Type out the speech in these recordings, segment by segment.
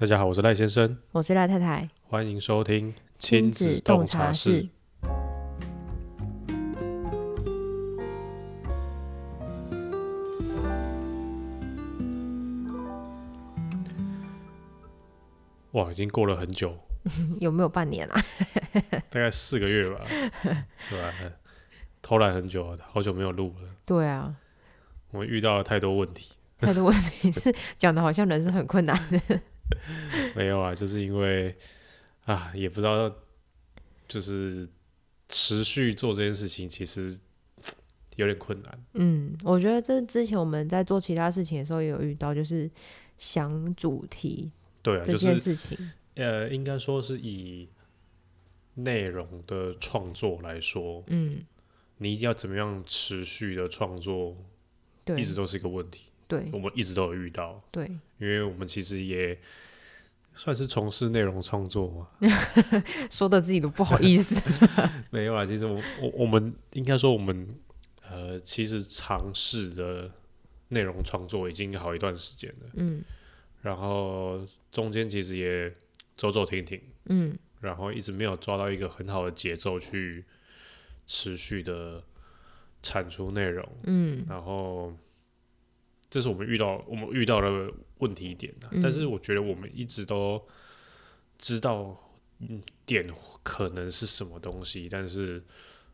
大家好，我是赖先生，我是赖太太，欢迎收听亲子洞察室。哇，已经过了很久，有没有半年啊？大概四个月吧，对吧？偷懒很久，好久没有录了。对啊，我们遇到了太多问题，太多问题是讲的好像人生很困难的。没有啊，就是因为啊，也不知道，就是持续做这件事情，其实有点困难。嗯，我觉得这之前我们在做其他事情的时候也有遇到，就是想主题对啊，这件事情。呃，应该说是以内容的创作来说，嗯，你一定要怎么样持续的创作，对一直都是一个问题。对我们一直都有遇到，对，因为我们其实也算是从事内容创作嘛。说的自己都不好意思。没有啊，其实我我我们应该说我们呃，其实尝试的内容创作已经好一段时间了。嗯然后中间其实也走走停停，嗯然后一直没有抓到一个很好的节奏去持续的产出内容。嗯然后这是我们遇到我们遇到的问题点、啊。嗯。但是我觉得我们一直都知道嗯点可能是什么东西，但是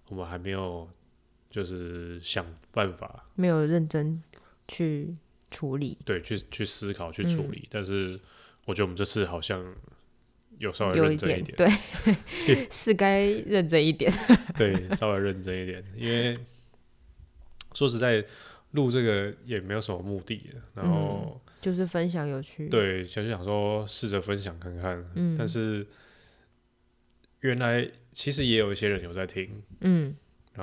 我们还没有就是想办法没有认真去处理，对去去思考去处嗯。理，但是我觉得我们这次好像有稍微认真一点。点，对，是该认真一点。对，稍微认真一点，因为说实在录这个也没有什么目的，然后。就是分享有趣，，对，就想说试着分享看看，嗯。但是原来其实也有一些人有在听，嗯，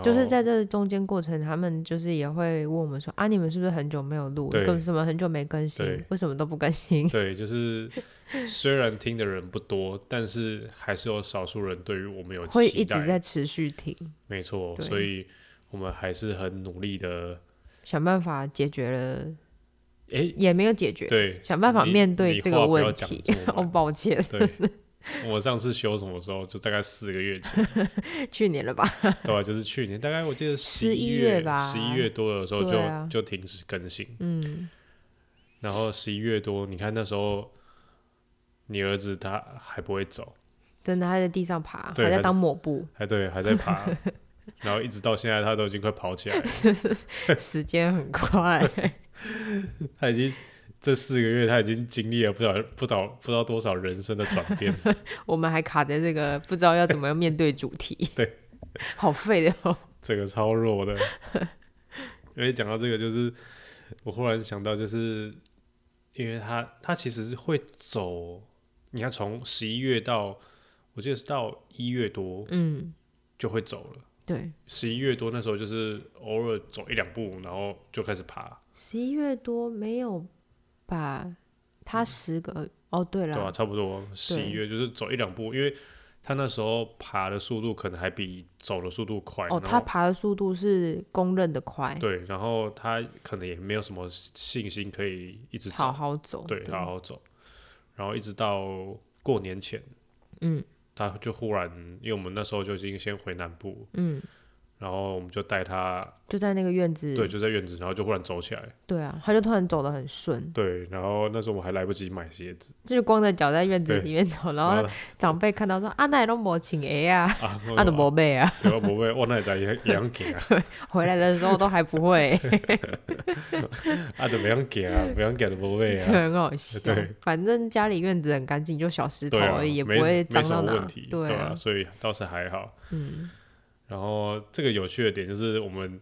就是在这中间过程，他们就是也会问我们说啊，你们是不是很久没有录，对。为什么很久没更新，为什么都不更新？对，就是虽然听的人不多，但是还是有少数人对于我们有会一直在持续听，没错，所以我们还是很努力的，想办法解决了，诶，也没有解决，对，想办法面对你这个问题。哦，抱歉，对，我上次修什么时候？就大概四个月前，去年了吧？对啊、就是去年，大概我记得十11月月吧。十一月多的时候就、啊。就停止更新。嗯，然后十一月多，你看那时候你儿子他还不会走，真的还在地上爬，还在当抹布，还对还在爬，然后一直到现在他都已经快跑起来了，时间很快。他已经这四个月他已经经历了不少不少不知道多少人生的转变，我们还卡在这个不知道要怎么样面对主题，对，好废的哦。这个超弱的。因为讲到这个，就是我忽然想到，就是因为他他其实是会走，你看从十一月到我记得是到一月多嗯，就会走了。对，十一月多那时候就是偶尔走一两步，然后就开始爬，十一月多没有把他十个哦，对了对啊、差不多十一月就是走一两步，因为他那时候爬的速度可能还比走的速度快。哦，他爬的速度是公认的快，对，然后他可能也没有什么信心可以一直，好好走，对，好好走，然后一直到过年前，嗯他就忽然，因为我们那时候就已经先回南部，嗯，然后我们就带他，就在那个院子，对，就在院子，然后就忽然走起来，对啊，他就突然走得很顺，对，然后那时候我们还来不及买鞋子，就是光着脚在院子里面走，然然后长辈看到说啊，那也都没请鞋啊，啊，啊都没背啊，对，我不会，我那在也也样行啊，回来的时候都还不会，啊都没样行啊，没样行都不会就啊，很好笑对。反正家里院子很干净，就小石头对啊而已，也不会脏到哪。对啊，所以倒是还好。嗯然后这个有趣的点就是我们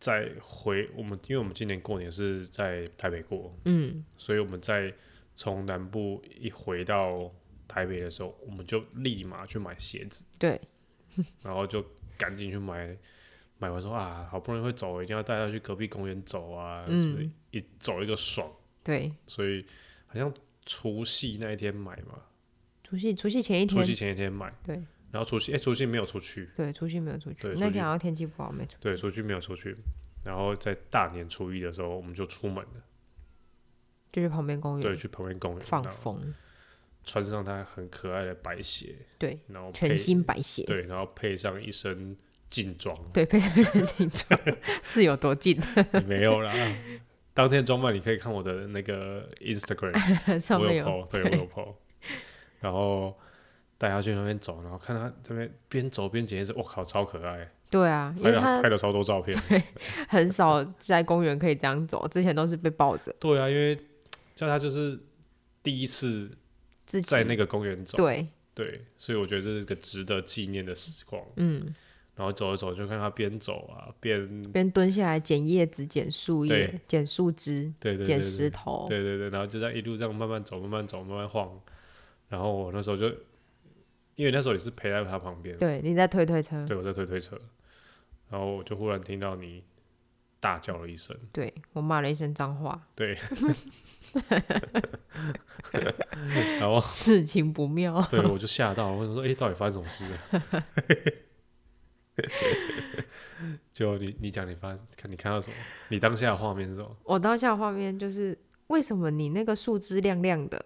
在回我们，因为我们今年过年是在台北过，嗯，所以我们在从南部一回到台北的时候，我们就立马去买鞋子，对，然后就赶紧去买。买完说啊，好不容易会走，一定要带他去隔壁公园走啊，嗯所以一走一个爽，对，所以好像除夕那一天买嘛，除夕除夕前一天除夕，前一天买，对然后除夕哎、除夕没有出去，对，除夕没有出去对，除夕那天好像天气不好，没出去。对，除夕没有出去，然后在大年初一的时候我们就出门了，就去旁边公园对，园去旁边公园放然后风，穿上他很可爱的白鞋，对，然后配全新白鞋，对，然后配上一身劲装，对，配上一身劲装，是有多近？没有啦。当天装扮你可以看我的那个 Instagram，上面有 PO，对我有 PO，然后带他去那边走，然后看他这边边走边捡叶子，我靠，超可爱，对啊，因为他拍了超多照片。很少在公园可以这样走，之前都是被抱着。对啊，因为叫他就是第一次自己在那个公园走，对，对，所以我觉得这是个值得纪念的时光。嗯，然后走着走，就看他边走啊边，边蹲下来捡叶子、捡树叶、捡树枝、捡对对对对石头，对对对，然后就在一路这样慢慢走，慢慢走，慢慢晃。然后我那时候就，因为那时候你是陪在他旁边，对，你在推推车，对我在推推车，然后我就忽然听到你大叫了一声，对我骂了一声脏话，对，然后事情不妙，对我就吓到了，我想说，哎、到底发生什么事了？就你你讲你发看你看到什么？你当下的画面是什么？我当下画面就是，为什么你那个树枝亮亮的？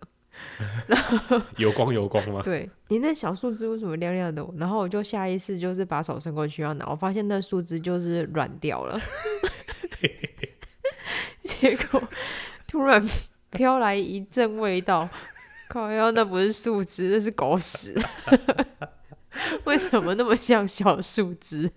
油光油光吗？对你那小树枝为什么亮亮的？然后我就下意识就是把手伸过去要拿，我发现那树枝就是软掉了，结果突然飘来一阵味道，靠腰那不是树枝，那是狗屎，为什么那么像小树枝？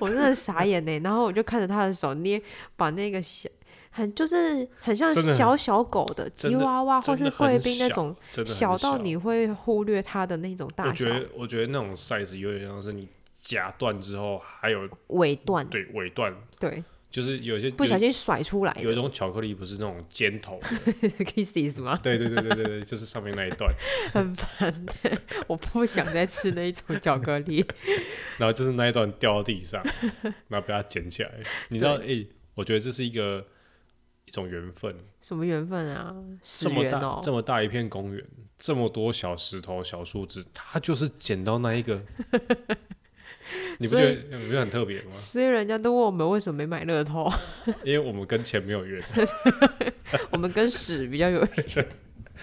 我真的傻眼呢，然后我就看着他的手捏，把那个小很就是很像小小狗的吉娃娃或是贵宾那种小到你会忽略它的那种大小我觉，得我觉得那种 size 有点像是你夹断之后还有尾段，对尾段，对，就是有些不小心甩出来的有一种巧克力不是那种尖头的，kisses 吗？对对对对对对，就是上面那一段，很烦的，我不想再吃那一种巧克力。然后就是那一段掉到地上，然后被它捡起来。你知道，哎、我觉得这是一个一种缘分。什么缘分啊？这么大、这么大一片公园，这么多小石头、小树枝，他就是捡到那一个。你不觉得你不觉得很特别吗？所以人家都问我们为什么没买乐透，因为我们跟钱没有缘，我们跟屎比较有缘。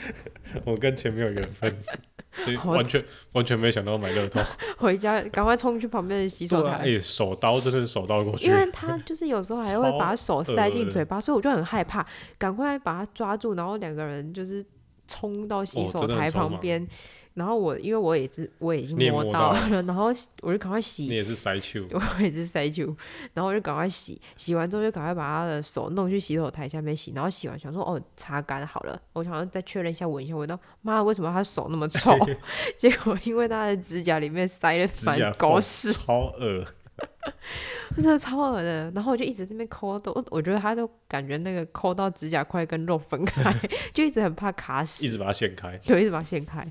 我跟钱没有缘分，所以完全完全没想到买乐透。回家赶快冲去旁边的洗手台，哎、手刀真的是手刀过去因，为他就是有时候还会把手塞进嘴巴，所以我就很害怕，赶快把他抓住，然后两个人就是冲到洗哦手台旁边。然后我因为我也是我已经摸摸到了到了，然后我就赶快洗你也是塞球，我也是塞球，然后我就赶快洗，洗完之后就赶快把他的手弄去洗手台下面洗，然后洗完想说哦擦干好了，我想要再确认一下闻一下，闻到妈为什么他手那么臭？结果因为他的指甲里面塞了满狗缝屎，超恶。真的超恶的。然后我就一直在那边抠，都我觉得他都感觉那个抠到指甲块跟肉分开，就一直很怕卡屎，一直把它掀开。就一直把它掀开。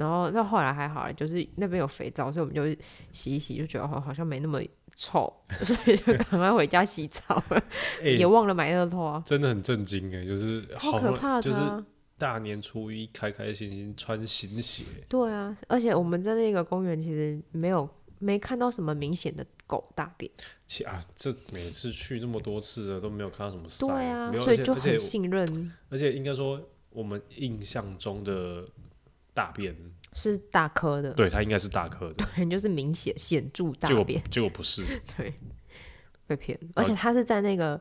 然后到后来还好了，就是那边有肥皂，所以我们就洗一洗，就觉得好好像没那么臭，所以就赶快回家洗澡 也忘了买乐透啊，真的很震惊哎，就是好可怕的、就是啊。大年初一开开心心穿新鞋，对啊，而且我们在那个公园其实没有没看到什么明显的狗大便，其啊，这每次去这么多次了都没有看到什么塞，对啊所以就很信任而且应该说我们印象中的大便，是大颗的，对它应该是大颗的，对，就是明显显著大结果便，结果不是，对，被骗，而且他是在那个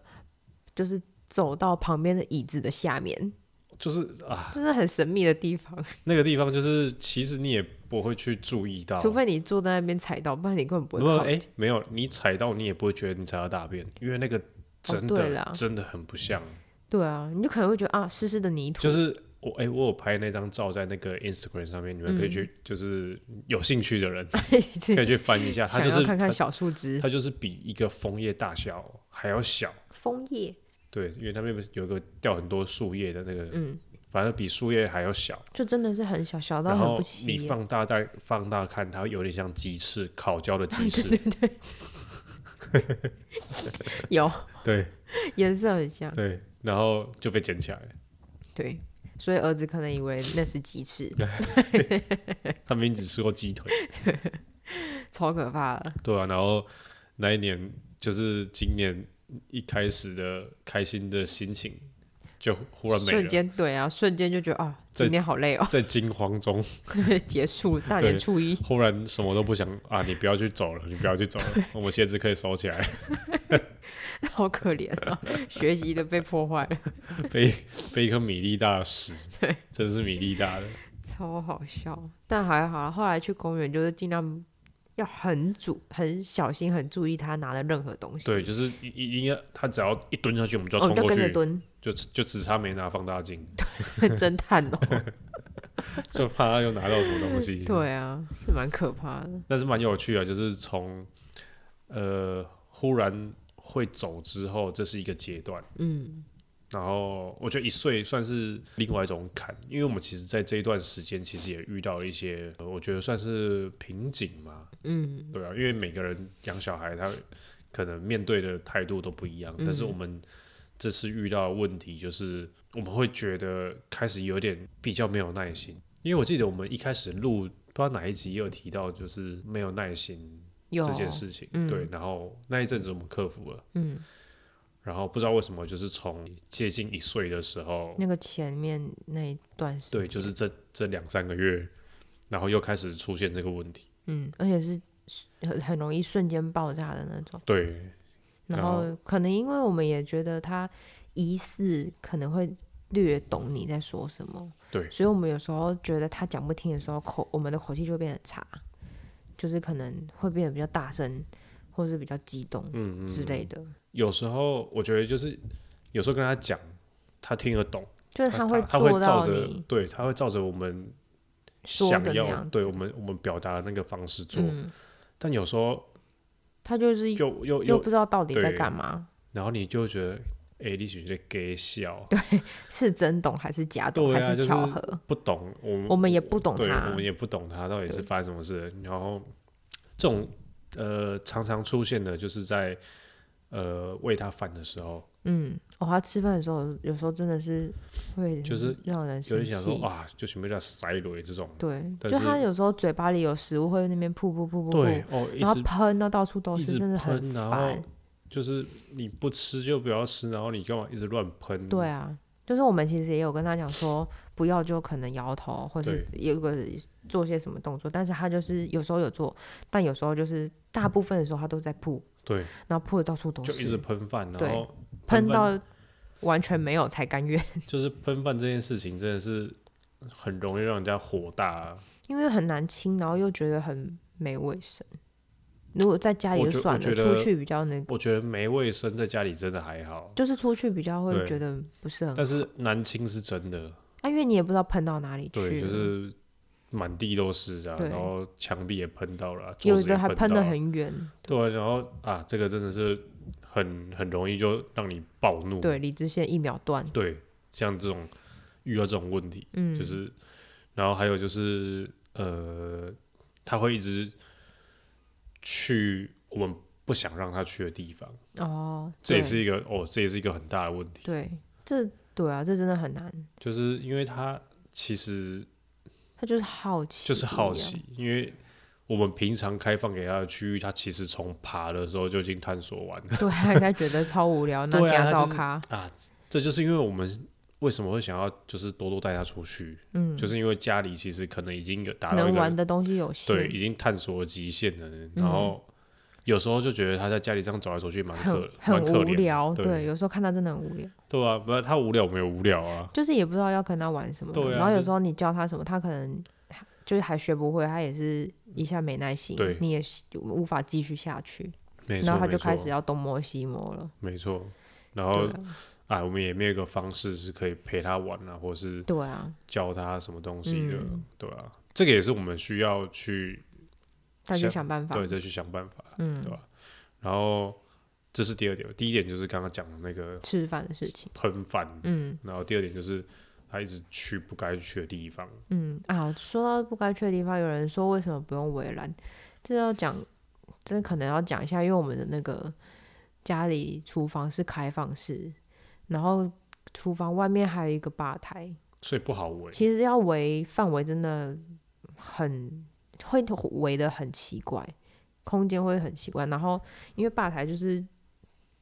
就是走到旁边的椅子的下面，就是啊，就是很神秘的地方，那个地方就是其实你也不会去注意到，除非你坐在那边踩到，不然你根本不不过哎、会靠近。没有你踩到你也不会觉得你踩到大便，因为那个真的、真的很不像，对啊，你就可能会觉得啊，湿湿的泥土，就是我哎、我有拍那张照在那个 Instagram 上面，你们可以嗯去，就是有兴趣的人 可以去翻一下，它就是看看小树枝、它就是比一个枫叶大小还要小，枫叶，对，因为它那边有一个掉很多树叶的那个，嗯，反正比树叶还要小，就真的是很小，小到很不起你。放大再放大看，它有点像鸡翅，烤焦的鸡 翅，对对 有对颜色很像，对，然后就被捡起来了。对，所以儿子可能以为那是鸡翅 他明明只吃过鸡腿，超可怕的。对啊，然后那一年就是今年一开始的开心的心情，就忽然没瞬，间对啊，瞬间就觉得啊，今天好累哦，在惊慌中，结束大年初一，忽然什么都不想啊，你不要去走了，你不要去走了，我们鞋子可以收起来，好可怜啊，学习的被破坏了，被被一颗米粒大的屎，对，真的是米粒大的，超好笑。但还好，后来去公园就是尽量要很注、很小心、很注意他拿的任何东西。对，就是一一应该他只要一蹲下去，我们就要冲过去，跟着蹲，就就只差没拿放大镜，侦探哦。就怕他又拿到什么东西。对啊，是蛮可怕的。但是蛮有趣啊，就是从呃忽然会走之后，这是一个阶段。嗯，然后我觉得一岁算是另外一种坎，因为我们其实在这一段时间其实也遇到了一些，呃我觉得算是瓶颈嘛。嗯，对啊，因为每个人养小孩，他可能面对的态度都不一样。但是我们这次遇到的问题就是，我们会觉得开始有点比较没有耐心，因为我记得我们一开始录不知道哪一集也有提到，就是没有耐心有这件事情。嗯对，然后那一阵子我们克服了。嗯，然后不知道为什么，就是从接近一岁的时候，那个前面那一段时间，对，就是这这两三个月，然后又开始出现这个问题。嗯，而且是很很容易瞬间爆炸的那种。对，然后可能因为我们也觉得他疑似可能会略懂你在说什么，对所以我们有时候觉得他讲不听的时候，口我们的口气就会变得差，就是可能会变得比较大声，或是比较激动之类的，有时候我觉得就是有时候跟他讲，他听得懂，就是他会他会做照着对，他会照着我们说想要对我们我们表达的那个方式做，嗯，但有时候他就是又又又又，不知道到底在干嘛，然后你就觉得，哎、你是不是在给笑？对是真懂还是假懂，还是巧合，不懂，我们我们也不懂他，我们，也不懂他到底是发生什么事。然后这种呃常常出现的，就是在呃喂他饭的时候，嗯，哦，他吃饭的时候有时候真的是会就是让人有生气，人想说啊，就准备叫塞雷这种。对，就他有时候嘴巴里有食物会在那边噗噗噗噗噗，对哦，然后喷到到处都是，真的很烦。就是你不吃就不要吃，然后你干嘛一直乱喷？对啊，就是我们其实也有跟他讲说，不要就可能摇头，或是有个做些什么动作，但是他就是有时候有做，但有时候就是大部分的时候他都在噗，对，然后噗的到处都是。就一直，喷饭，然后喷到完全没有才甘愿，就是喷饭这件事情真的是很容易让人家火大啊、因为很难清，然后又觉得很没卫生。如果在家里就算了，出去比较那个，我觉得没卫生在家里真的还好，就是出去比较会觉得不是很好。但是难清是真的。啊，因为你也不知道喷到哪里去对，就是满地都是啊，对然后墙壁也喷到了有的还喷得喷到了很远，对啊，然后啊，这个真的是很很容易就让你暴怒。对，理智线一秒断，对，像这种遇到这种问题，嗯，就是，然后还有就是呃，他会一直去我们不想让他去的地方，哦，这也是一个哦，这也是一个很大的问题，对，这对啊，这真的很难，就是因为他其实他就是好奇，就是好奇，，因为我们平常开放给他的区域，他其实从爬的时候就已经探索完了。对，他应该觉得超无聊，那对给他照咖，啊。这就是因为我们为什么会想要就是多多带他出去，嗯，就是因为家里其实可能已经有达到一能玩的东西有限。对，已经探索了极限了，然后有时候就觉得他在家里这样走来走去蛮可很很无聊，对。对，有时候看他真的很无聊，对啊，不是他无聊，我们也无聊啊，就是也不知道要跟他玩什么，对啊然后有时候你教他什么，他可能就是还学不会，他也是一下没耐心对，你也无法继续下去，然后他就开始要东摸西摸了，没错，然后哎我们也没有一个方式是可以陪他玩啊，或是对啊，教他什么东西的，嗯。对啊，这个也是我们需要去再去想想办法，对再去想办法，嗯，对吧？然后这是第二点，第一点就是刚刚讲的那个吃饭的事情，喷饭，嗯。然后第二点就是他一直去不该去的地方，嗯啊，说到不该去的地方，有人说为什么不用围栏？这要讲，这可能要讲一下，因为我们的那个家里厨房是开放式，然后厨房外面还有一个吧台，所以不好围。其实要围范围真的很会围的很奇怪，空间会很奇怪。然后因为吧台就是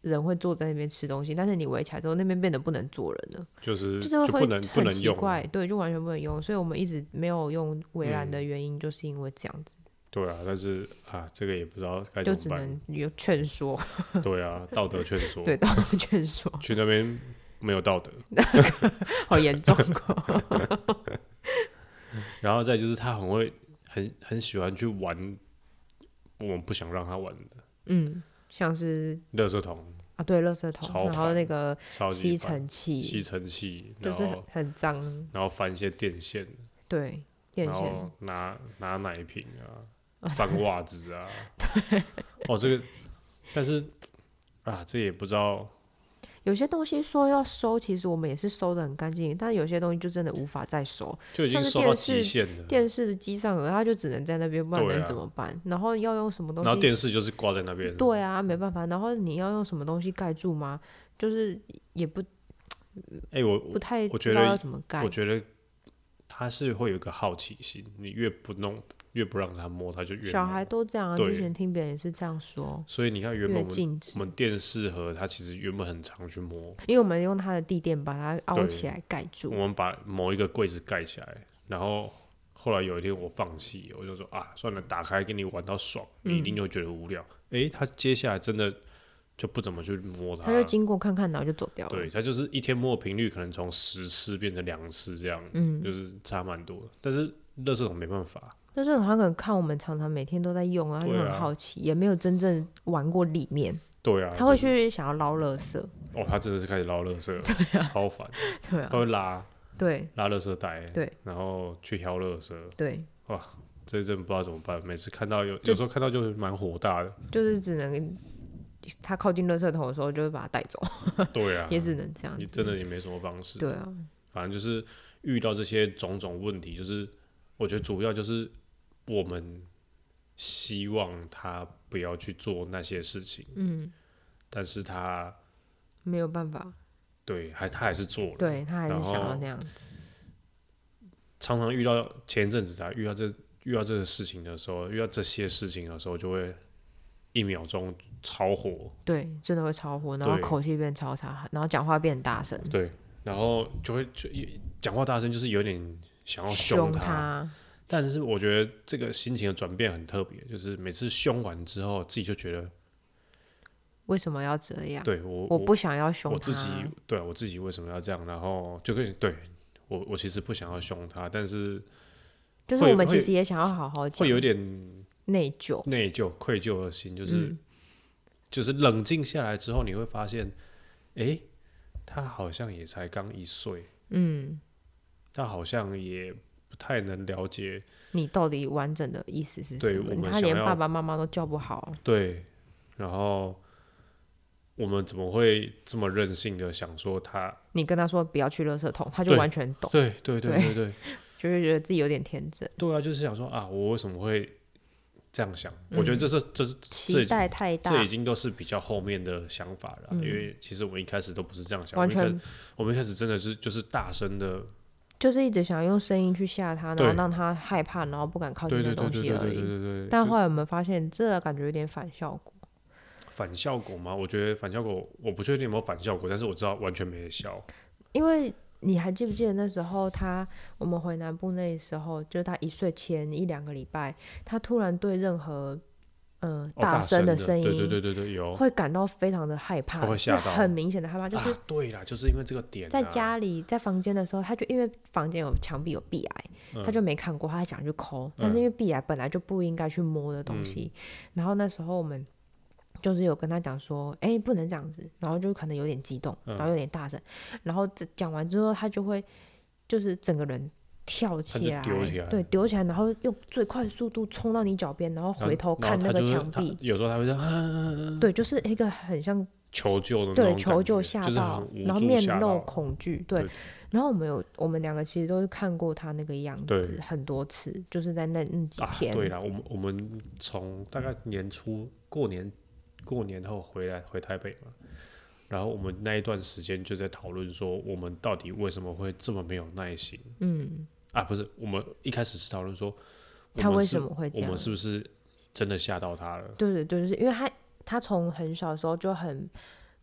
人会坐在那边吃东西，但是你围起来之后，那边变得不能坐人了，就是就是会不能不很能用，奇怪，对，就完全不能用，所以我们一直没有用围栏嗯。的原因，就是因为这样子，对啊，但是啊，这个也不知道该就只怎么办。能有劝说，对啊，道德劝说，对，道德劝说，去那边没有道德。好严重哦，然后再就是他很会很很喜欢去玩我们不想让他玩的嗯，像是垃圾桶，啊，对，垃圾桶，超然后烦那个超级吸烦尘器，吸尘器，就是很很脏，然后翻一些电线，对，电然后线，拿拿奶瓶啊，翻袜子啊，对，哦这个，但是啊这也不知道，有些东西说要收，其实我们也是收的很干净，但有些东西就真的无法再收。就已经像是收到电视极限了。电视的机上额，它就只能在那边，不然能怎么办？然后要用什么东西然后？电视就是挂在那边，对啊，没办法。然后你要用什么东西盖住吗？就是也不哎、我不太我觉得知道要怎么盖我。觉得他是会有一个好奇心，你越不弄，越不让他摸，他就越小孩都这样啊，之前听别人也是这样说，所以你看，原本我们我，们电视盒，它其实原本很常去摸，因为我们用它的地垫把它凹起来盖住我。们把某一个柜子盖起来，然后后来有一天我放弃，我就说啊，算了，打开给你玩到爽，你一定嗯就会觉得无聊。诶，他接下来真的就不怎么去摸它他就经过看看，然后就走掉了。对，他就是一天摸的频率可能从十次变成两次这样，嗯，就是差蛮多。但是垃圾桶没办法，但是他可能看我们常常每天都在用啊，他就很好奇，也没有真正玩过里面，对啊，他会去想要捞垃圾。哦，他真的是开始捞垃圾了，超烦，对啊他，会拉对。拉垃圾袋，对，然后去挑垃圾，对，哇这一阵不知道怎么办，每次看到有有时候看到就蛮火大的，就是只能他靠近垃圾桶的时候，就会把它带走，对啊，也只能这样你子。真的也没什么方式，对啊，反正就是遇到这些种种问题，就是我觉得主要就是我们希望他不要去做那些事情，嗯，但是他没有办法，对还他还是做了，对他还是想要那样子。常常遇到前一阵子啊，遇到这遇到这个事情的时候，遇到这些事情的时候，就会一秒钟超火，对，真的会超火，然后口气变超差，然后讲话变很大声，对，然后就会就讲话大声，就是有点想要凶他，他。但是我觉得这个心情的转变很特别，就是每次凶完之后，自己就觉得，为什么要这样？对我我不想要凶他。我自己对我自己为什么要这样，然后就跟对我我其实不想要凶他，但是就是我们其实也想要好好讲，会有点内疚。内疚、愧疚的心，就是、嗯就是冷静下来之后，你会发现，诶，他好像也才刚一岁，嗯，他好像也不太能了解，你到底完整的意思是什么？他连爸爸妈妈都叫不好。对，然后我们怎么会这么任性的想说他？你跟他说不要去垃圾桶，他就完全懂，对对对对对对 就会觉得自己有点天真，对啊，就是想说啊，我为什么会这样想？我觉得这是这是期待太大这已，经都是比较后面的想法了因为其实我们一开始都不是这样想，完全我们一开始真的是就是大声的，就是一直想用声音去吓他，然后让他害怕，然后不敢靠近对那东西而已。但后来我们发现，这感觉有点反效果。反效果吗？我觉得反效果，我不确定有没有反效果，但是我知道完全没效。因为你还记不记得那时候他我们回南部那时候，就是他一岁前一两个礼拜，他突然对任何呃哦、大声的声音，对对对对对，有。会感到非常的害怕，会吓到很明显的害怕，就是啊，对啦，就是因为这个点、啊，在家里在房间的时候，他就因为房间有墙壁有壁癌，嗯他就没看过，他还想去抠，但是因为壁癌本来就不应该去摸的东西，嗯。然后那时候我们。就是有跟他讲说，哎、不能这样子，然后就可能有点激动，嗯然后有点大声，然后这讲完之后，他就会就是整个人跳起来，丢起来对，丢起来，然后用最快速度冲到你脚边，然后回头看那个墙壁，有时候他会这样、啊、对，就是一个很像 求救的那对种感求救吓觉就是到然后面露恐惧，对对。然后我们有我们两个其实都是看过他那个样子很多次，就是在那那几啊，天，对啦，我们我们从大概年初过年过年后回来回台北嘛，然后我们那一段时间就在讨论说，我们到底为什么会这么没有耐心嗯，啊？不是，我们一开始是讨论说，他为什么会这样我们？是不是真的吓到他了？对对对，就是因为他他从很小的时候就很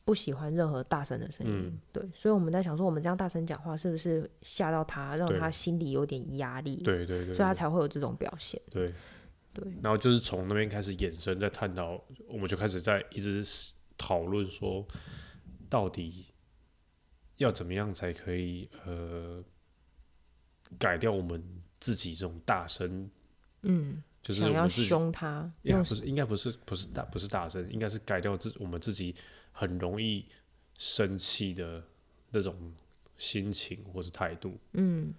不喜欢任何大声的声音，嗯对，所以我们在想说，我们这样大声讲话是不是吓到他，让他心里有点压力，对对对，所以他才会有这种表现。对对，然后就是从那边开始衍生，在探讨，我们就开始在一直讨论说，到底要怎么样才可以呃改掉我们自己这种大声，嗯，就是想要我们自己凶他，用呀不是应该不是不是大不是大声，应该是改掉自我们自己很容易生气的那种心情或是态度。嗯，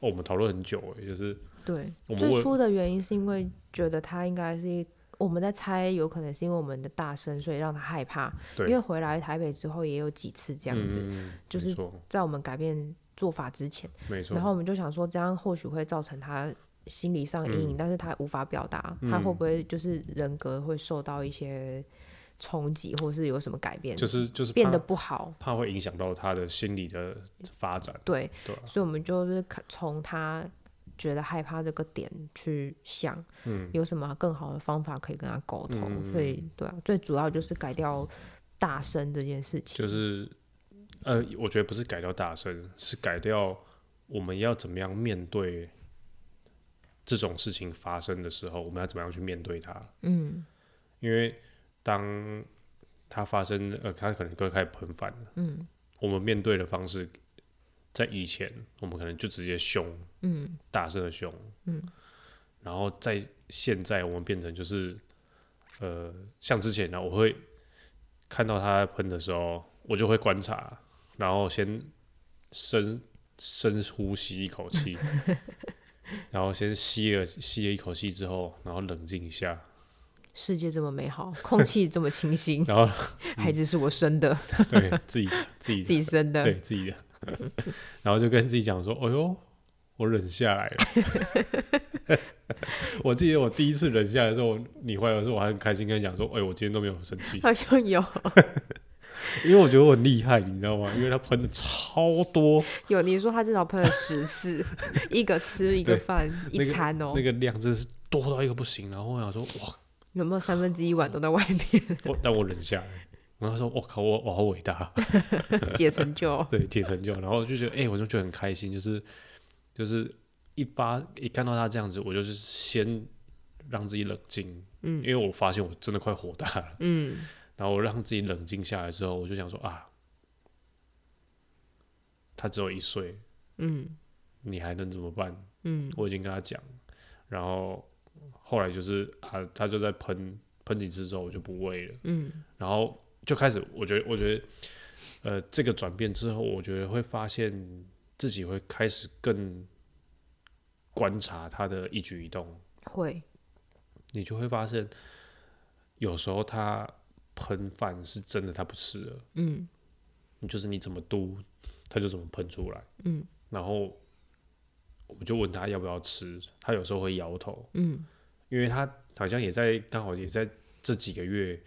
哦，我们讨论很久诶，就是对，最初的原因是因为觉得他应该是一。我们在猜，有可能是因为我们的大声，所以让他害怕。对因为回来台北之后也有几次这样子，嗯、就是在我们改变做法之前，没错，然后我们就想说，这样或许会造成他心理上阴影，嗯但是他无法表达，他会不会就是人格会受到一些冲击，或是有什么改变，就是就是变得不好？怕会影响到他的心理的发展，对，对啊所以我们就是看从他觉得害怕这个点去想，嗯，有什么更好的方法可以跟他沟通。嗯所以，对啊，最主要就是改掉大声这件事情。就是呃，我觉得不是改掉大声，是改掉我们要怎么样面对这种事情发生的时候，我们要怎么样去面对它。嗯。因为当它发生，呃，它可能会开始喷饭了，嗯。我们面对的方式，在以前我们可能就直接凶，嗯。大声的凶，嗯，然后在现在我们变成就是，呃，像之前呢，我会看到他喷的时候，我就会观察，然后先深深呼吸一口气，然后先吸了吸了一口气之后，然后冷静一下，世界这么美好，空气这么清新，然后 孩子是我生的，对自己 自己自己生的对，自己的，然后就跟自己讲说：“哎呦，我忍下来了。”我记得我第一次忍下来的时候，你回来的时候，我还很开心跟你讲说：“哎、我今天都没有生气，好像有因为我觉得我很厉害，你知道吗？因为他喷的超多，有，你说他至少喷了十次，一个吃一个饭一餐哦，那个量真是多到一个不行。然后我想说：哇，有没有三分之一碗都在外面 我但我忍下来。然后他说：我靠，我我好伟大，解成就？对，解成就。然后就觉得，哎、我就觉得很开心，就是就是一发一看到他这样子，我就是先让自己冷静，嗯因为我发现我真的快火大了。嗯然后我让自己冷静下来之后，我就想说啊，他只有一岁，嗯。你还能怎么办？嗯。我已经跟他讲，然后后来就是啊，他就在喷喷几次之后，我就不喂了，嗯。然后就开始，我觉得，我觉得，呃，这个转变之后，我觉得会发现自己会开始更观察他的一举一动，会，你就会发现，有时候他喷饭是真的他不吃了，嗯。就是你怎么嘟，他就怎么喷出来，嗯。然后我们就问他要不要吃，他有时候会摇头，嗯。因为他好像也在刚好也在这几个月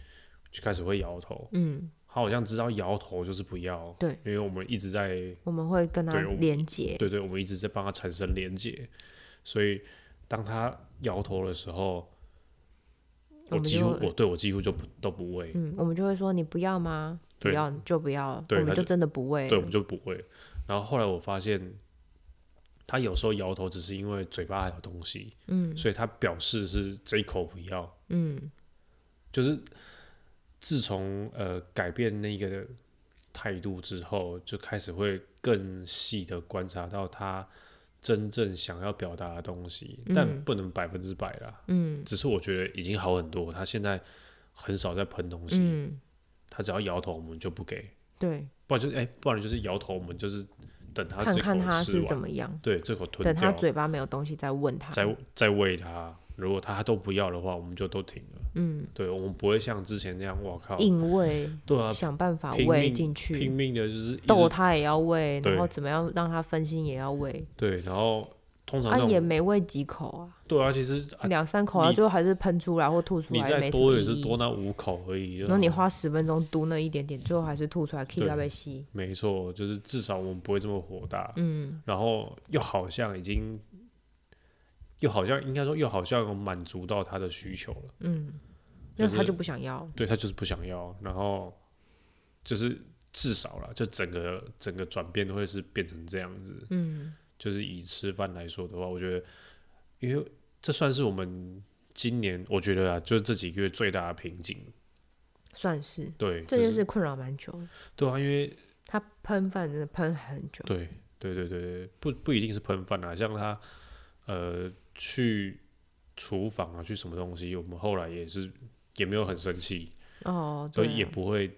就开始会摇头，嗯，他好像知道摇头就是不要，对，因为我们一直在，我们会跟他连接，对对，我们一直在帮他产生连接，所以当他摇头的时候，我几乎我对我几乎就不都不喂，嗯，我们就会说你不要吗？不要就不要，对我们就真的不喂对，我了们就不喂。然后后来我发现，他有时候摇头只是因为嘴巴还有东西，嗯所以他表示是这一口不要，嗯就是自从呃改变那个态度之后，就开始会更细的观察到他真正想要表达的东西，但嗯不能百分之百啦。嗯。只是我觉得已经好很多，他现在很少在喷东西，嗯，他只要摇头我们就不给，对，不然就是哎、不然就是摇头我们就是等他看看他是怎么样，对，这口吞等他，嘴巴没有东西再问他，再再喂他。如果他都不要的话，我们就都停了。嗯，对，我们不会像之前那样，我靠，硬喂，对啊，想办法喂进去拼，命的就是逗他也要喂，然后怎么样让他分心也要喂，对，然后通常啊也、没喂几口啊，对啊，其实啊，两三口，然后最后还是喷出来或吐出来，你再多也是多。那五口而已。就然后你花十分钟嘟那一点点，最后还是吐出来，K 对要被吸。没错，就是至少我们不会这么火大，嗯然后又好像已经，又好像应该说又好像有满足到他的需求了。嗯，那他就不想要。对他就是不想要，然后就是至少啦，就整个整个转变都会是变成这样子。嗯，就是以吃饭来说的话，我觉得，因为这算是我们今年我觉得啊，就是这几个月最大的瓶颈。算是对，这就是件事困扰蛮久的。对啊，因为他喷饭真的喷很久。对对对对对，不不一定是喷饭啊，像他呃去厨房啊，去什么东西，我们后来也是也没有很生气，哦，所以也不会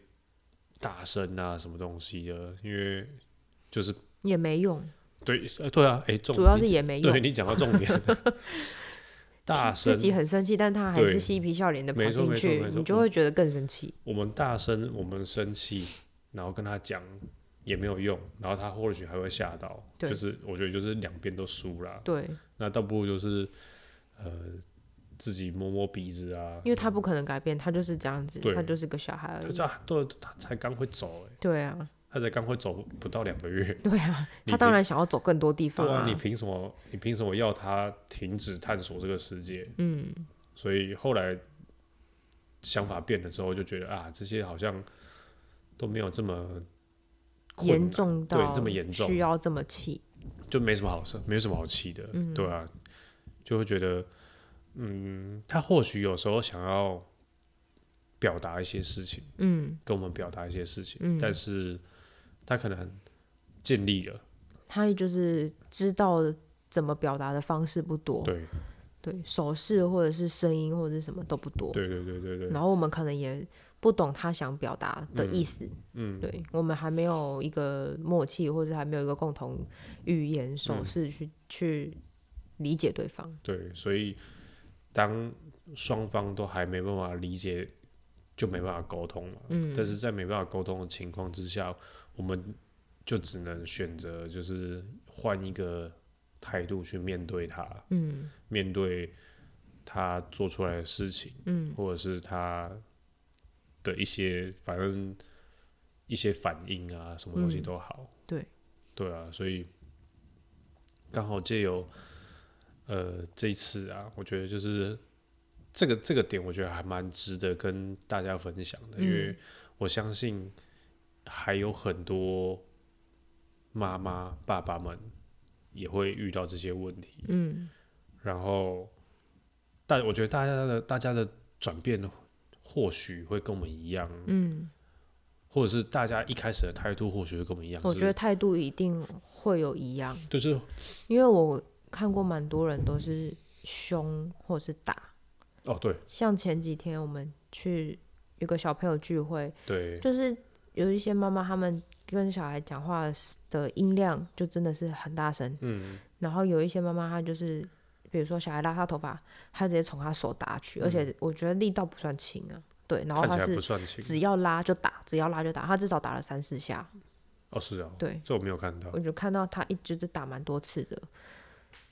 大声啊什么东西的，因为就是也没用，对呃对啊，哎、重主要是也没用对。你讲到重点了，大声自己很生气，但他还是嬉皮笑脸的跑进去，你就会觉得更生气。我们大声，我们生气，然后跟他讲也没有用，然后他或许还会吓到，对就是我觉得就是两边都输了。对，那倒不如就是呃自己摸摸鼻子啊，因为他不可能改变，他就是这样子，他就是个小孩而已。他这对他才刚会走哎、对啊，他才刚会走不到两个月，对啊，他当然想要走更多地方对啊，你凭什么你凭什么要他停止探索这个世界？嗯，所以后来想法变了之后，就觉得啊，这些好像都没有这么严重到这么严重需要这么气。就没什么好事，没什么好气的，嗯。对啊，就会觉得，嗯，他或许有时候想要表达一些事情，嗯，跟我们表达一些事情，嗯。但是他可能尽力了，他就是知道怎么表达的方式不多，对，对，手势或者是声音或者是什么都不多。对对对对对，然后我们可能也不懂他想表达的意思，嗯，对我们还没有一个默契，或者还没有一个共同语言手势去、去理解对方。对，所以当双方都还没办法理解，就没办法沟通了。嗯。但是在没办法沟通的情况之下，我们就只能选择就是换一个态度去面对他，嗯。面对他做出来的事情，嗯。或者是他的一些反正一些反应啊，什么东西嗯。都好。对，对啊，所以刚好借由呃这一次啊，我觉得就是这个这个点，我觉得还蛮值得跟大家分享的，因为嗯。我相信还有很多妈妈爸爸们也会遇到这些问题，嗯。然后但我觉得大家的大家的转变或许会跟我们一样，嗯，或者是大家一开始的态度或许会跟我们一样，我觉得态度一定会有一样，就是因为我看过蛮多人都是凶或者是打，哦对。像前几天我们去一个小朋友聚会，对。就是有一些妈妈他们跟小孩讲话的音量就真的是很大声，嗯。然后有一些妈妈她就是，比如说小孩拉他头发，他直接从他手打去，而且我觉得力道不算轻啊，对，然后嗯看起来她是只要拉就打，只要拉就打，他至少打了三四下，哦是啊，对，这我没有看到我，就看到他一直是打蛮多次的，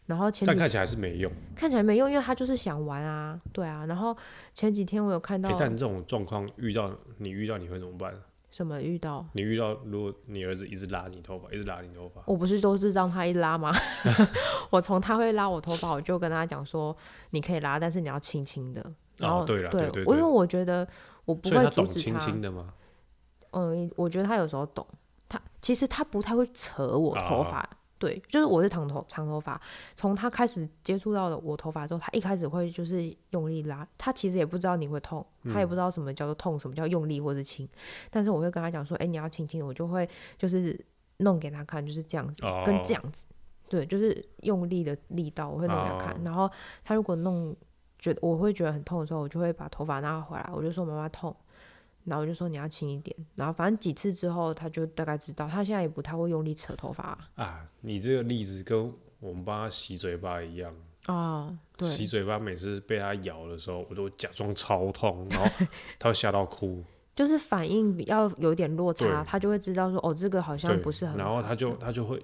然后前但看起来还是没用。看起来没用，因为他就是想玩啊，对啊，然后前几天我有看到诶但这种状况遇到你遇到你会怎么办？什么遇到。你遇到如果你儿子一直拉你头发，一直拉你头发，我不是都是让他一拉吗？我从他会拉我头发，我就跟他讲说，你可以拉，但是你要轻轻的。然后、哦对了对对对我因为我觉得我不会所以他懂阻止轻轻的吗？嗯，我觉得他有时候懂，他其实他不太会扯我头啊发。对，就是我是长头长头发，从他开始接触到了我头发之后，他一开始会就是用力拉，他其实也不知道你会痛，他也不知道什么叫做痛，什么叫用力或者轻，但是我会跟他讲说，哎、你要轻轻的，我就会就是弄给他看，就是这样子，哦跟这样子，对，就是用力的力道，我会弄给他看，哦。然后他如果弄觉得我会觉得很痛的时候，我就会把头发拿回来，我就说妈妈痛，然后我就说你要轻一点，然后反正几次之后，他就大概知道，他现在也不太会用力扯头发啊，你这个例子跟我们帮他洗嘴巴一样。啊，对，洗嘴巴每次被他咬的时候，我都假装超痛，然后 他会吓到哭。就是反应比较有点落差，对他就会知道说哦，这个好像，不是很，然后他就他就会，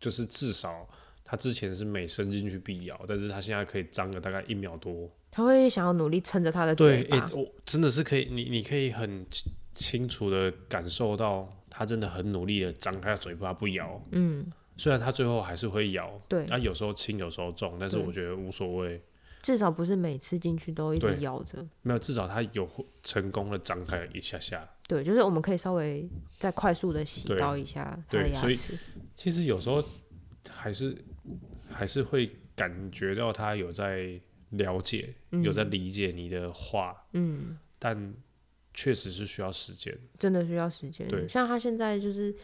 就是至少他之前是每伸进去必咬，但是他现在可以张个大概一秒多。他会想要努力撑着他的，嘴巴，诶、我真的是可以，你你可以很清清楚的感受到他真的很努力的张开嘴巴不咬。嗯，虽然他最后还是会咬，对他、有时候轻有时候重，但是我觉得无所谓。至少不是每次进去都一直咬着。没有，至少他有成功的张开了一下下。对，就是我们可以稍微再快速的洗对到一下他的对所以牙齿。其实有时候还是还是会感觉到他有在了解，有在理解你的话，嗯，但确实是需要时间。真的需要时间。对像他现在就是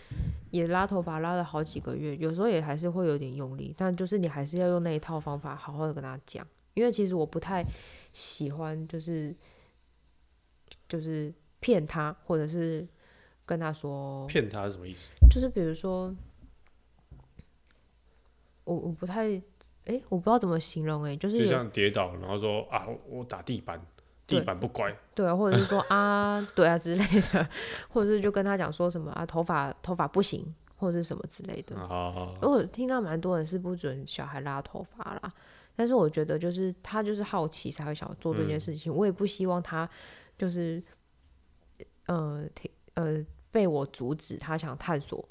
也拉头发拉了好几个月，有时候也还是会有点用力，但就是你还是要用那一套方法好好的跟他讲，因为其实我不太喜欢就是就是骗他，或者是跟他说，骗他是什么意思？就是比如说。我我不太，哎、我不知道怎么形容、诶，就是就像跌倒，然后说啊，我打地板，地板不乖，对啊，或者是说啊，对啊之类的，或者是就跟他讲说什么啊，头发头发不行，或者是什么之类的。啊，我听到蛮多人是不准小孩拉头发啦，但是我觉得就是他就是好奇才会想做这件事情，我也不希望他就是呃听呃被我阻止他想探索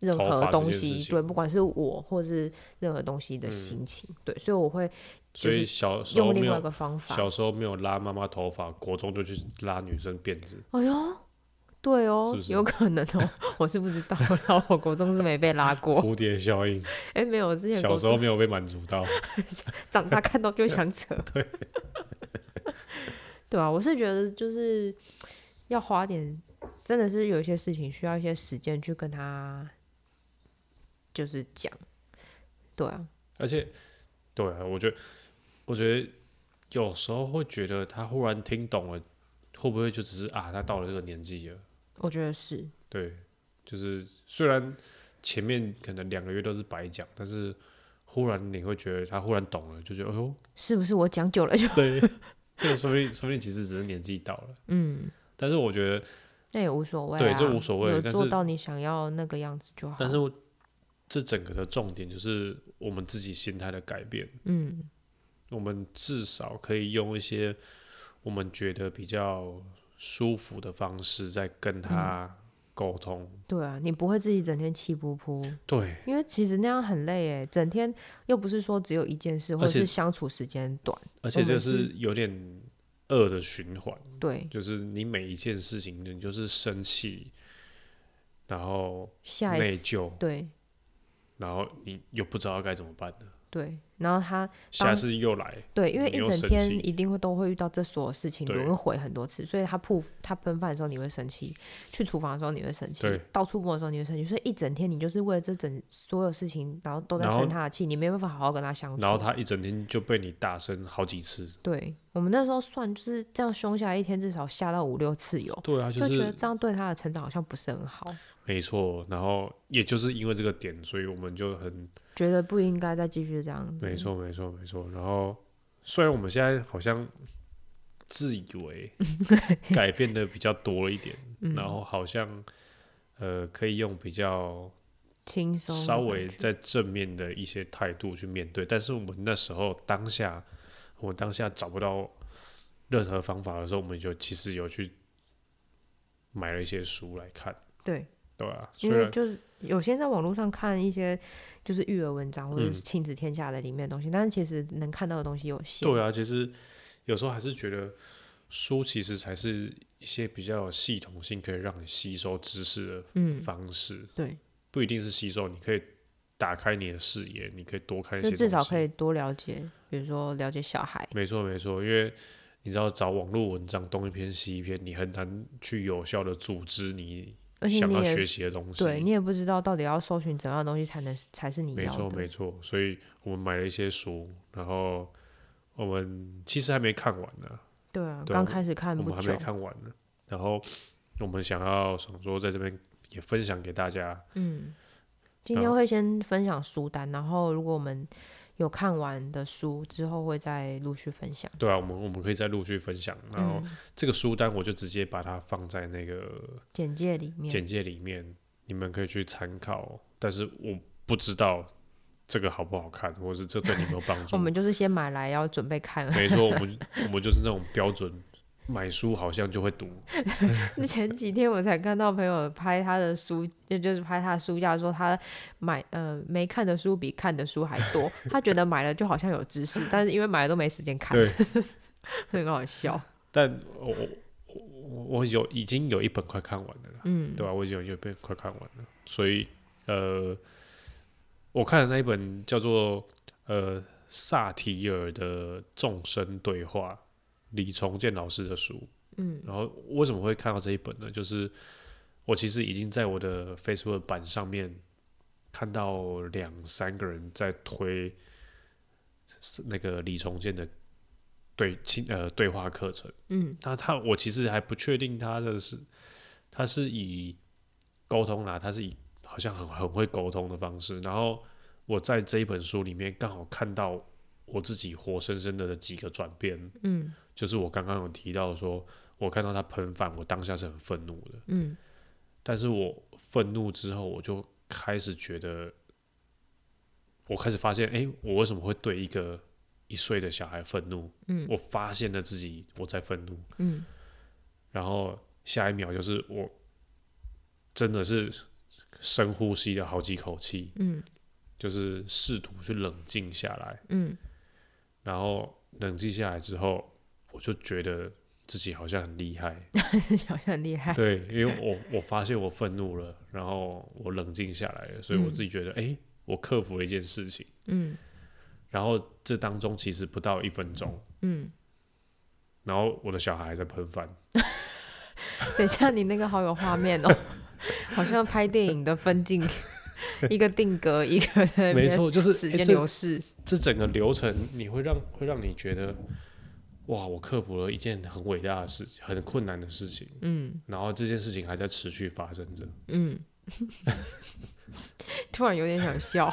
任何东西，对，不管是我或是任何东西的心情，对，所以我会所以就是小时候用另外一个方法。小时候没有拉妈妈头发，国中就去拉女生辫子，哎呦，对哦，是是有可能哦，我是不知道，然后我国中是没被拉过。蝴蝶效应。哎，没有，我之前小时候没有被满足到，长大看到就想扯。对，对啊，我是觉得就是要花点，真的是有一些事情需要一些时间去跟他，就是讲。对啊，而且，对啊，我觉得，我觉得有时候会觉得他忽然听懂了，会不会就只是啊，他到了这个年纪了？我觉得是，对，就是虽然前面可能两个月都是白讲，但是忽然你会觉得他忽然懂了，就觉得哎呦，是不是我讲久了就对，这个说不定说不定其实只是年纪到了，嗯，但是我觉得，那也无所谓、啊，对这无所谓有但是做到你想要那个样子就好。但是我这整个的重点就是我们自己心态的改变。嗯，我们至少可以用一些我们觉得比较舒服的方式在跟他沟通。对啊，你不会自己整天气噗噗。对，因为其实那样很累诶，整天又不是说只有一件事，或者是相处时间短。而且这是是有点恶的循环，对，就是你每一件事情你就是生气，然后内疚，对然后你又不知道该怎么办呢，对，然后他下次又来，对，因为一整天一定会都会遇到这所有事情对轮回很多次，所以他铺他喷饭的时候你会生气，去厨房的时候你会生气，到处摸的时候你会生气，所以一整天你就是为了这整所有事情，然后都在生他的气，你没办法好好跟他相处。然后他一整天就被你大声好几次。对我们那时候算就是这样凶下来，一天至少吓到五六次有，对啊，就就觉得这样对他的成长好像不是很好。没错。然后也就是因为这个点，所以我们就很觉得不应该再继续这样子。没错，没错，没错。然后虽然我们现在好像自以为 改变的比较多了一点，嗯。然后好像呃可以用比较轻松稍微在正面的一些态度去面对，但是我们那时候当下，我们当下找不到任何方法的时候，我们就其实有去买了一些书来看，对，对啊、因为就是有些在网络上看一些就是育儿文章或者嗯是亲子天下的里面的东西，但是其实能看到的东西有限。对啊，其实有时候还是觉得书其实才是一些比较有系统性，可以让你吸收知识的嗯，方式，对，不一定是吸收，你可以打开你的视野，你可以多看一些至少可以多了解，比如说了解小孩。没错没错，因为你知道找网络文章东一篇西一篇，你很难去有效的组织你而且你想要学习的东西。对你也不知道到底要搜寻怎样的东西才能才是你没要的。错没错，所以我们买了一些书，然后我们其实还没看完呢，对啊，刚开始看不我们还没，看完呢。然后我们想要想说在这边也分享给大家，嗯，今天会先分享书单，然后如果我们有看完的书之后，会再陆续分享。对啊，我们我们可以再陆续分享。然后嗯，这个书单我就直接把它放在那个简介里面，简介里面，你们可以去参考。但是我不知道这个好不好看，或者是这对你有没有帮 助。我们就是先买来要准备看。没错，我们我们就是那种标准买书好像就会读，那 前几天我才看到朋友拍他的书，就就是拍他的书架，说他买呃没看的书比看的书还多，他觉得买了就好像有知识，但是因为买了都没时间看，对。很好笑。但我我我我有已经有一本快看完了啦，嗯。对吧、我已经有一本快看完了，所以呃，我看的那一本叫做呃萨提尔的众生对话，李重建老师的书。嗯然后为什么会看到这一本呢？就是我其实已经在我的 Facebook 版上面看到两三个人在推那个李重建的对亲呃对话课程。嗯那他我其实还不确定他的是他是以沟通啦，他是以好像很很会沟通的方式。然后我在这一本书里面刚好看到我自己活生生的几个转变，嗯就是我刚刚有提到说，我看到他喷饭，我当下是很愤怒的，嗯。但是我愤怒之后，我就开始觉得，我开始发现，哎、我为什么会对一个一岁的小孩愤怒？嗯。我发现了自己我在愤怒，嗯。然后下一秒就是我真的是深呼吸了好几口气，嗯。就是试图去冷静下来，嗯。然后冷静下来之后，我就觉得自己好像很厉害，好像很厉害。对，因为我我发现我愤怒了，然后我冷静下来了，所以我嗯自己觉得，哎、我克服了一件事情。嗯然后这当中其实不到一分钟，嗯，然后我的小孩还在喷饭，等一下，你那个好有画面哦，好像拍电影的分镜，一个定格，一个没错，就是时间流逝。这整个流程，你会让会让你觉得，哇，我克服了一件很伟大的事，很困难的事情，嗯。然后这件事情还在持续发生着。嗯，突然有点想笑。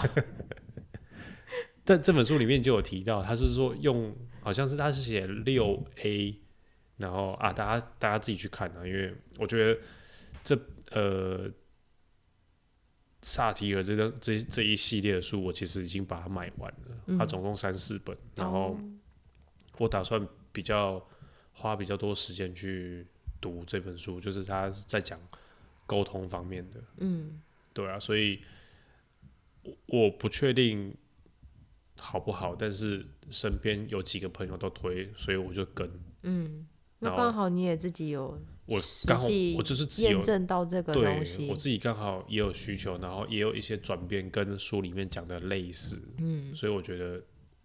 但这本书里面就有提到，他是说用好像是他是写六 A，然后啊，大家大家自己去看啊，因为我觉得这呃萨提尔这个这这一系列的书，我其实已经把它买完了，嗯。它总共三四本，然后哦。我打算比较花比较多时间去读这本书，就是他在讲沟通方面的，嗯。对啊，所以我我不确定好不好，但是身边有几个朋友都推，所以我就跟。嗯，那刚好你也自己有我实刚好际我就是自己有验证到这个东西。我。自己刚好也有需求，然后也有一些转变跟书里面讲的类似，嗯。所以我觉得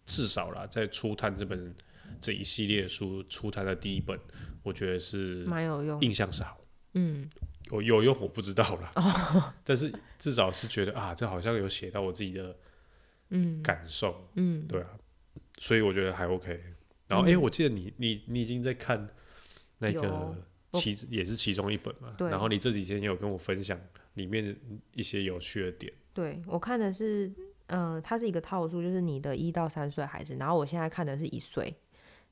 至少啦，在初探这本这一系列书初探的第一本，我觉得是蛮有用。印象是好。嗯有有用我不知道了，哦但是至少是觉得啊，这好像有写到我自己的嗯感受，嗯，对啊，所以我觉得还 OK。然后，哎、我记得你你你已经在看那个其也是其中一本嘛，对然后你这几天也有跟我分享里面一些有趣的点，对我看的是，嗯，它是一个套数，就是你的一到三岁孩子，然后我现在看的是一岁，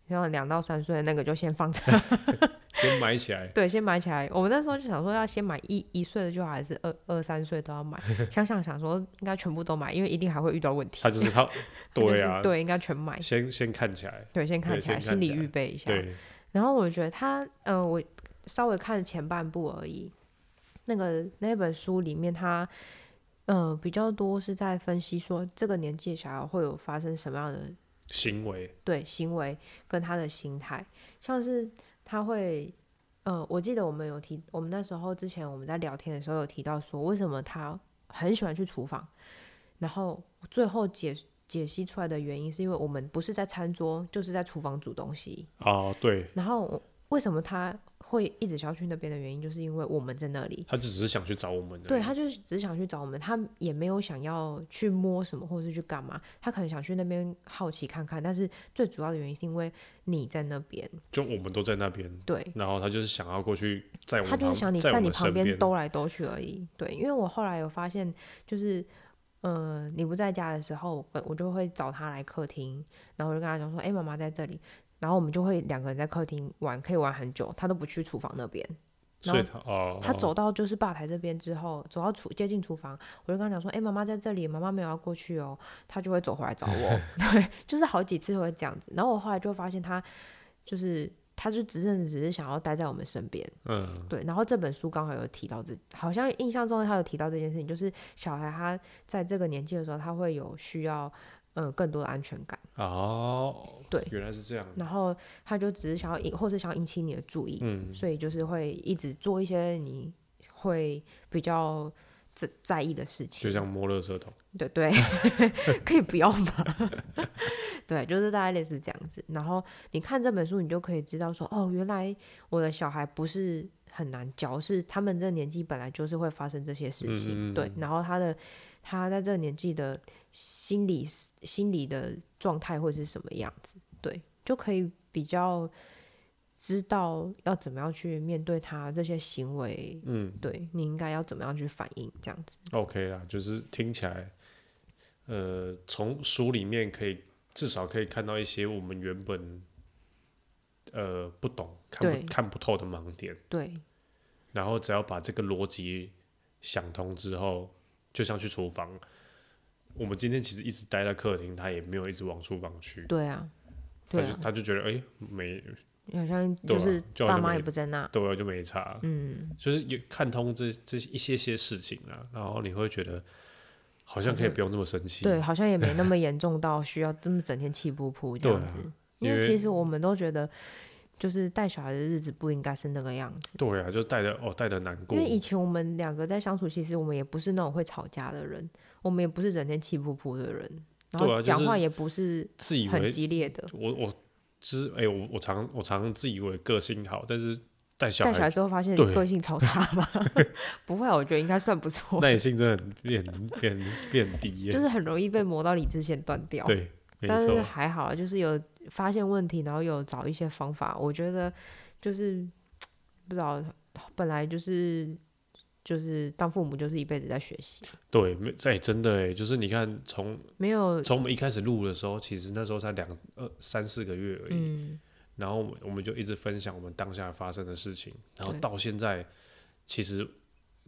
然后两到三岁的那个就先放着，先买起来。对，先买起来。我们那时候就想说要先买一一岁的就好，还是二二三岁都要买？想想想说应该全部都买，因为一定还会遇到问题。他就是 他，它就是对啊，对，应该全买。先先看起来，对，先看起来，心理预备一下。对，然后我觉得他，呃，我稍微看前半部而已。那个那本书里面他，呃，比较多是在分析说这个年纪的小孩会有发生什么样的行为，对行为跟他的心态，像是他会，呃，我记得我们有提，我们那时候之前我们在聊天的时候有提到说，为什么他很喜欢去厨房，然后最后解解析出来的原因是因为我们不是在餐桌，就是在厨房煮东西，哦，对，然后为什么他会一直想要去那边的原因，就是因为我们在那里。他就只是想去找我们，对他就是只想去找我们，他也没有想要去摸什么或者是去干嘛，他可能想去那边好奇看看，但是最主要的原因是因为你在那边，就我们都在那边，对然后他就是想要过去在我们他就是想你在你旁边兜来兜去而已。对，因为我后来有发现，就是呃你不在家的时候，我我就会找他来客厅，然后我就跟他讲说，哎、妈妈在这里，然后我们就会两个人在客厅玩，可以玩很久，他都不去厨房那边。然后他哦，他哦走到就是吧台这边之后，走到厨接近厨房，我就跟他讲说：“哎、妈妈在这里，妈妈没有要过去哦。”他就会走回来找我。对，就是好几次会这样子。然后我后来就发现他就是他就只是只是想要待在我们身边。嗯，对，然后这本书刚好有提到这，好像印象中他有提到这件事情，就是小孩他在这个年纪的时候，他会有需要，呃，更多的安全感，哦，对原来是这样，然后他就只是想要引，或是想要引起你的注意，嗯，所以就是会一直做一些你会比较在在意的事情就，像摸热舌头，对对，可以不要吗？对，就是大概类似这样子。然后你看这本书，你就可以知道说，哦，原来我的小孩不是很难教，是他们这个年纪本来就是会发生这些事情。对嗯，然后他的他在这个年纪的心理心理的状态会是什么样子？对，就可以比较知道要怎么样去面对他这些行为。嗯对你应该要怎么样去反应，这样子。，OK 啦，就是听起来，呃，从书里面可以至少可以看到一些我们原本呃不懂、看不看不透的盲点，对然后只要把这个逻辑想通之后，就像去厨房，我们今天其实一直待在客厅，他也没有一直往厨房去，对啊，他就对啊，他就觉得哎、没好像对啊就是爸妈就好像没也不在那。对啊就没差，嗯，就是有看通这这一些些事情啊，然后你会觉得好像可以不用这么生气，对，好像也没那么严重到需要这么整天气噗噗这样啊子。因因为为其实我们都觉得，就是带小孩的日子不应该是那个样子。对啊，就带着哦带着难过。因为，以前我们两个在相处，其实我们也不是那种会吵架的人，我们也不是整天气噗噗的人，然后讲话也不是很自以为激烈的。我我就是哎、我我常我常自以为个性好，但是带小带小孩孩之后发现对个性超差嘛，不会啊，我觉得应该算不错，耐性真的很变变变低耶，就是很容易被磨到理智线断掉。对，没但是错，还好，就是有发现问题，然后有找一些方法。我觉得就是 不知道，本来就是就是当父母就是一辈子在学习，对，没哎、真的哎，就是你看从没有从我们一开始录的时候，其实那时候才两呃三四个月而已，嗯，然后我们就一直分享我们当下发生的事情，然后到现在，其实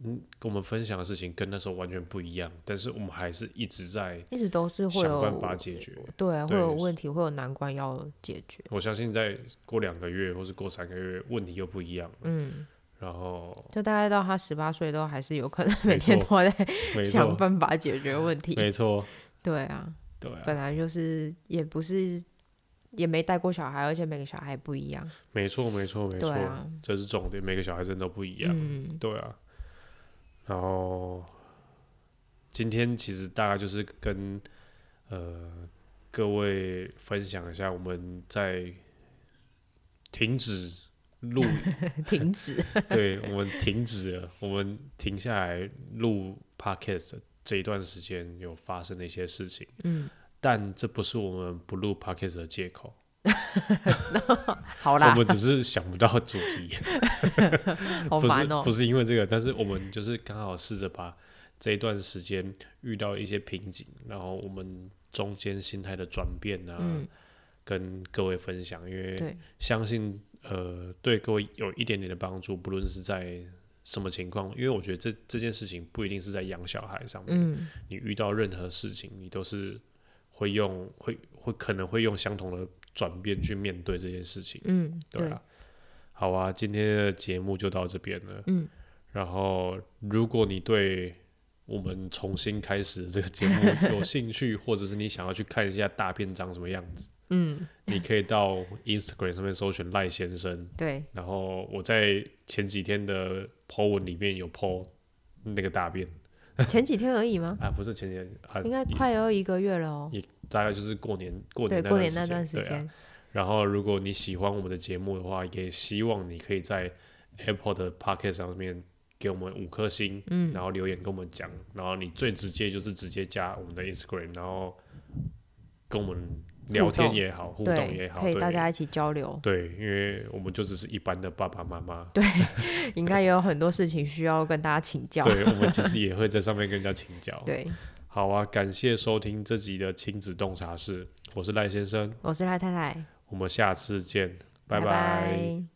嗯，跟我们分享的事情跟那时候完全不一样，但是我们还是一直在一直都是会有办法解决。对啊，会有问题，会有难关要解决。我相信在过两个月或是过三个月，问题又不一样了。嗯，然后就大概到他十八岁都还是有可能每天都错在想，办法解决问题。没错，对啊，对啊，本来就是也不是也没带过小孩，而且每个小孩不一样。没错，没错，没错，对啊，这是重点。每个小孩真的都不一样。嗯，对啊，然后今天其实大概就是跟呃各位分享一下我们在停止录，停止。对我们停止了，我们停下来录 podcast 的这一段时间有发生的一些事情，嗯，但这不是我们不录 podcast 的借口，好啦，我们只是想不到主题。不是好烦哦、不是因为这个，但是我们就是刚好试着把这一段时间遇到一些瓶颈，然后我们中间心态的转变啊，嗯，跟各位分享，因为，相信呃对各位有一点点的帮助，不论是在什么情况，因为我觉得这这件事情不一定是在养小孩上面，嗯，你遇到任何事情，你都是会用会会可能会用相同的转变去面对这件事情。嗯，对啊，好啊，今天的节目就到这边了。嗯，然后如果你对我们重新开始这个节目有兴趣，或者是你想要去看一下大片长什么样子，嗯，你可以到 Instagram 上面搜寻赖先生。对，然后我在前几天的 po 文里面有 po 那个大便前几天而已吗？啊，不是前几天啊，应该快要一个月了哦、也大概就是过年过对，年过年那段段时间，然后，如果你喜欢我们的节目的话，也希望你可以在 Apple 的 Podcast 上面给我们五颗星，嗯然后留言跟我们讲。然后你最直接就是直接加我们的 Instagram，然后跟我们聊天也好，互动也，好，可以大家一起交流，对，因为我们就只是一般的爸爸妈妈，对 应该也有很多事情需要跟大家请教。对我们其实也会在上面跟人家请教。对，好啊，感谢收听这集的亲子洞察室，我是赖先生，我是赖太太，我们下次见，拜。拜